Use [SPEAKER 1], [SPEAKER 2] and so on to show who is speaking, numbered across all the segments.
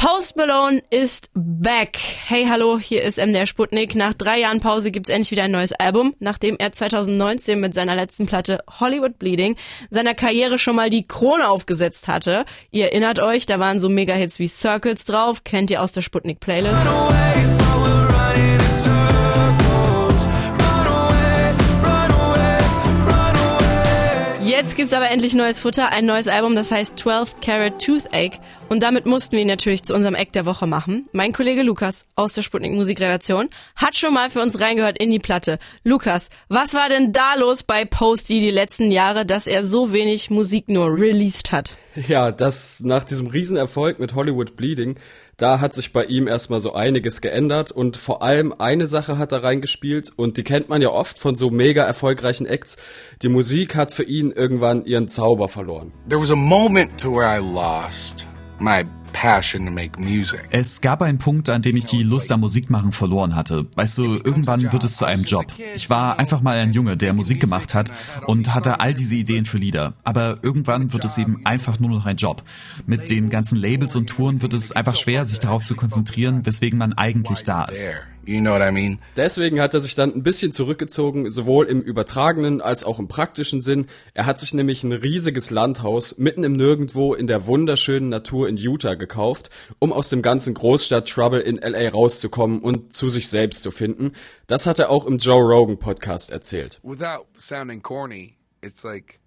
[SPEAKER 1] Post Malone ist back. Hey, hallo, hier ist MDR Sputnik. Nach drei Jahren Pause gibt's endlich wieder ein neues Album, nachdem er 2019 mit seiner letzten Platte Hollywood Bleeding seiner Karriere schon mal die Krone aufgesetzt hatte. Ihr erinnert euch, da waren so Mega-Hits wie Circles drauf, kennt ihr aus der Sputnik Jetzt gibt's aber endlich neues Futter, ein neues Album, das heißt 12 Carat Toothache. Und damit mussten wir ihn natürlich zu unserem Eck der Woche machen. Mein Kollege Lukas aus der Sputnik Musikredaktion hat schon mal für uns reingehört in die Platte. Lukas, was war denn da los bei Posty die letzten Jahre, dass er so wenig Musik nur released hat?
[SPEAKER 2] Ja, das nach diesem Riesenerfolg mit Hollywood Bleeding da hat sich bei ihm erstmal so einiges geändert und vor allem eine Sache hat da reingespielt und die kennt man ja oft von so mega erfolgreichen Acts. Die Musik hat für ihn irgendwann ihren Zauber verloren.
[SPEAKER 3] There was a moment to where I lost my
[SPEAKER 4] es gab einen Punkt, an dem ich die Lust am Musikmachen verloren hatte. Weißt du, irgendwann wird es zu einem Job. Ich war einfach mal ein Junge, der Musik gemacht hat und hatte all diese Ideen für Lieder. Aber irgendwann wird es eben einfach nur noch ein Job. Mit den ganzen Labels und Touren wird es einfach schwer, sich darauf zu konzentrieren, weswegen man eigentlich da ist.
[SPEAKER 2] You know what I mean? Deswegen hat er sich dann ein bisschen zurückgezogen, sowohl im übertragenen als auch im praktischen Sinn. Er hat sich nämlich ein riesiges Landhaus mitten im Nirgendwo in der wunderschönen Natur in Utah gekauft, um aus dem ganzen Großstadt-Trouble in LA rauszukommen und zu sich selbst zu finden. Das hat er auch im Joe Rogan Podcast erzählt. Without sounding corny,
[SPEAKER 4] it's like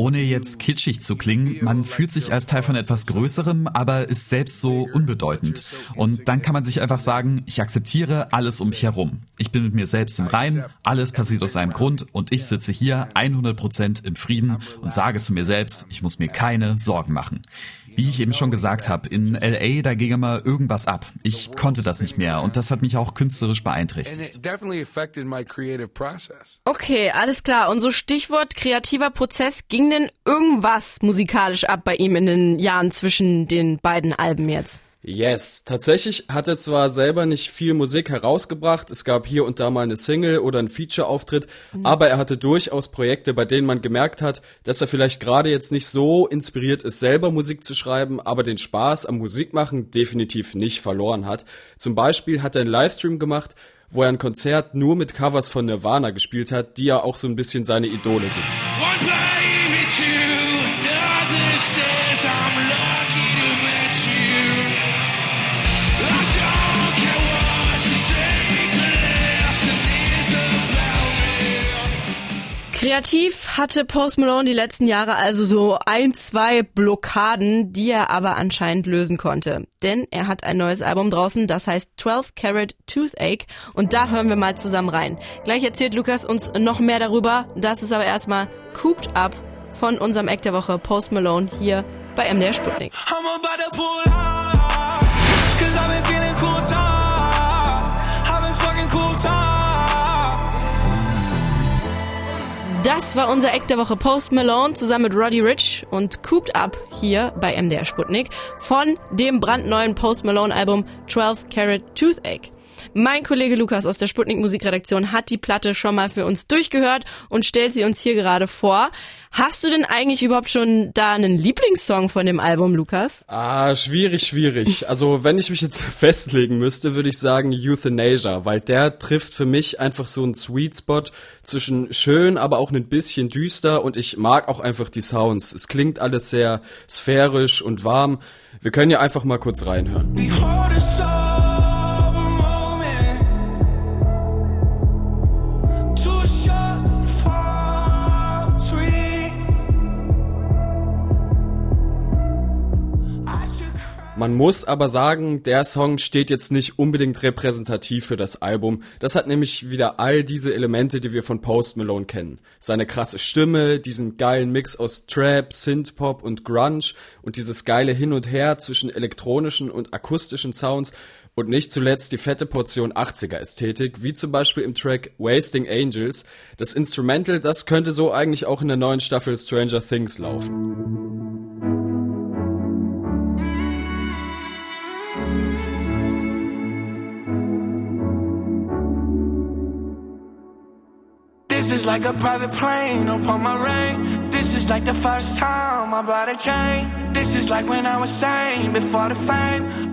[SPEAKER 4] ohne jetzt kitschig zu klingen, man fühlt sich als Teil von etwas Größerem, aber ist selbst so unbedeutend. Und dann kann man sich einfach sagen, ich akzeptiere alles um mich herum. Ich bin mit mir selbst im Reinen, alles passiert aus einem Grund und ich sitze hier 100% im Frieden und sage zu mir selbst, ich muss mir keine Sorgen machen. Wie ich eben schon gesagt habe, in LA, da ging immer irgendwas ab. Ich konnte das nicht mehr und das hat mich auch künstlerisch beeinträchtigt.
[SPEAKER 1] Okay, alles klar. Und so Stichwort kreativer Prozess, ging denn irgendwas musikalisch ab bei ihm in den Jahren zwischen den beiden Alben jetzt?
[SPEAKER 2] Yes, tatsächlich hat er zwar selber nicht viel Musik herausgebracht, es gab hier und da mal eine Single oder einen Feature-Auftritt, mhm. aber er hatte durchaus Projekte, bei denen man gemerkt hat, dass er vielleicht gerade jetzt nicht so inspiriert ist, selber Musik zu schreiben, aber den Spaß am Musikmachen definitiv nicht verloren hat. Zum Beispiel hat er einen Livestream gemacht, wo er ein Konzert nur mit Covers von Nirvana gespielt hat, die ja auch so ein bisschen seine Idole sind.
[SPEAKER 1] Kreativ hatte Post Malone die letzten Jahre also so ein, zwei Blockaden, die er aber anscheinend lösen konnte. Denn er hat ein neues Album draußen, das heißt 12 Carat Toothache und da hören wir mal zusammen rein. Gleich erzählt Lukas uns noch mehr darüber. Das ist aber erstmal Cooped Up von unserem Act der Woche Post Malone hier bei MDR Sputnik. Das war unser Eck der Woche Post Malone zusammen mit Roddy Rich und Cooped Up hier bei MDR Sputnik von dem brandneuen Post Malone Album 12 Carat Toothache. Mein Kollege Lukas aus der Sputnik Musikredaktion hat die Platte schon mal für uns durchgehört und stellt sie uns hier gerade vor. Hast du denn eigentlich überhaupt schon da einen Lieblingssong von dem Album, Lukas?
[SPEAKER 2] Ah, schwierig, schwierig. Also, wenn ich mich jetzt festlegen müsste, würde ich sagen Euthanasia, weil der trifft für mich einfach so einen Sweet Spot zwischen schön, aber auch ein bisschen düster und ich mag auch einfach die Sounds. Es klingt alles sehr sphärisch und warm. Wir können ja einfach mal kurz reinhören. Man muss aber sagen, der Song steht jetzt nicht unbedingt repräsentativ für das Album. Das hat nämlich wieder all diese Elemente, die wir von Post Malone kennen. Seine krasse Stimme, diesen geilen Mix aus Trap, Synthpop und Grunge und dieses geile Hin und Her zwischen elektronischen und akustischen Sounds und nicht zuletzt die fette Portion 80er Ästhetik, wie zum Beispiel im Track Wasting Angels. Das Instrumental, das könnte so eigentlich auch in der neuen Staffel Stranger Things laufen. Is like a private plane upon my rain. This is like the first time my body changed.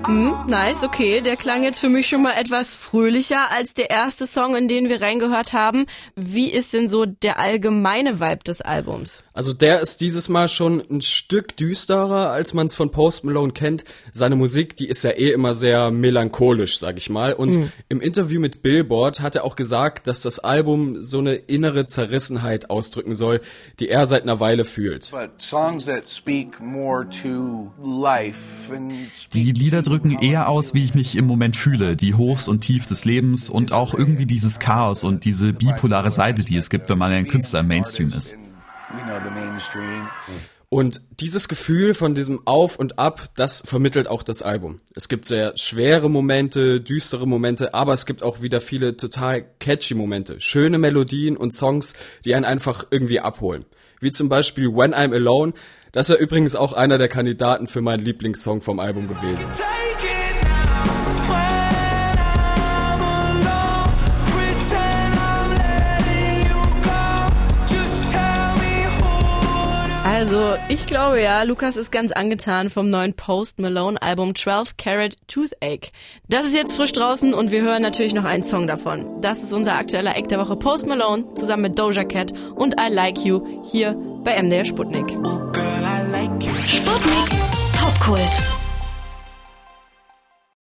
[SPEAKER 1] Hm, nice, okay. Der klang jetzt für mich schon mal etwas fröhlicher als der erste Song, in den wir reingehört haben. Wie ist denn so der allgemeine Vibe des Albums?
[SPEAKER 2] Also der ist dieses Mal schon ein Stück düsterer, als man es von Post Malone kennt. Seine Musik, die ist ja eh immer sehr melancholisch, sag ich mal. Und mhm. im Interview mit Billboard hat er auch gesagt, dass das Album so eine innere Zerrissenheit ausdrücken soll, die er seit einer Weile fühlt.
[SPEAKER 4] Die Lieder drücken eher aus, wie ich mich im Moment fühle, die Hochs und Tiefs des Lebens und auch irgendwie dieses Chaos und diese bipolare Seite, die es gibt, wenn man ein Künstler im Mainstream ist.
[SPEAKER 2] Und dieses Gefühl von diesem Auf und Ab, das vermittelt auch das Album. Es gibt sehr schwere Momente, düstere Momente, aber es gibt auch wieder viele total catchy Momente. Schöne Melodien und Songs, die einen einfach irgendwie abholen. Wie zum Beispiel When I'm Alone. Das wäre übrigens auch einer der Kandidaten für meinen Lieblingssong vom Album gewesen.
[SPEAKER 1] Also, ich glaube ja, Lukas ist ganz angetan vom neuen Post Malone Album 12 Carat Toothache. Das ist jetzt frisch draußen und wir hören natürlich noch einen Song davon. Das ist unser aktueller Eck der Woche Post Malone zusammen mit Doja Cat und I Like You hier bei MDR Sputnik.
[SPEAKER 5] Sputnik Popkult.